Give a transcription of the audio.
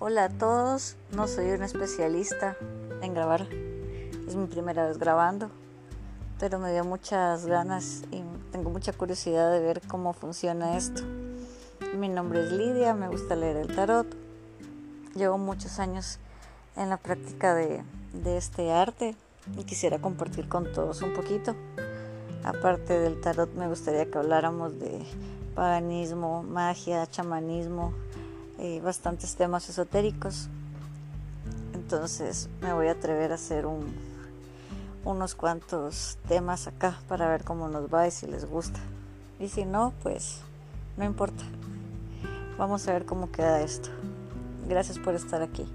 Hola a todos, no soy un especialista en grabar, es mi primera vez grabando, pero me dio muchas ganas y tengo mucha curiosidad de ver cómo funciona esto. Mi nombre es Lidia, me gusta leer el tarot, llevo muchos años en la práctica de, de este arte y quisiera compartir con todos un poquito. Aparte del tarot me gustaría que habláramos de paganismo, magia, chamanismo, eh, bastantes temas esotéricos. Entonces me voy a atrever a hacer un, unos cuantos temas acá para ver cómo nos va y si les gusta. Y si no, pues no importa. Vamos a ver cómo queda esto. Gracias por estar aquí.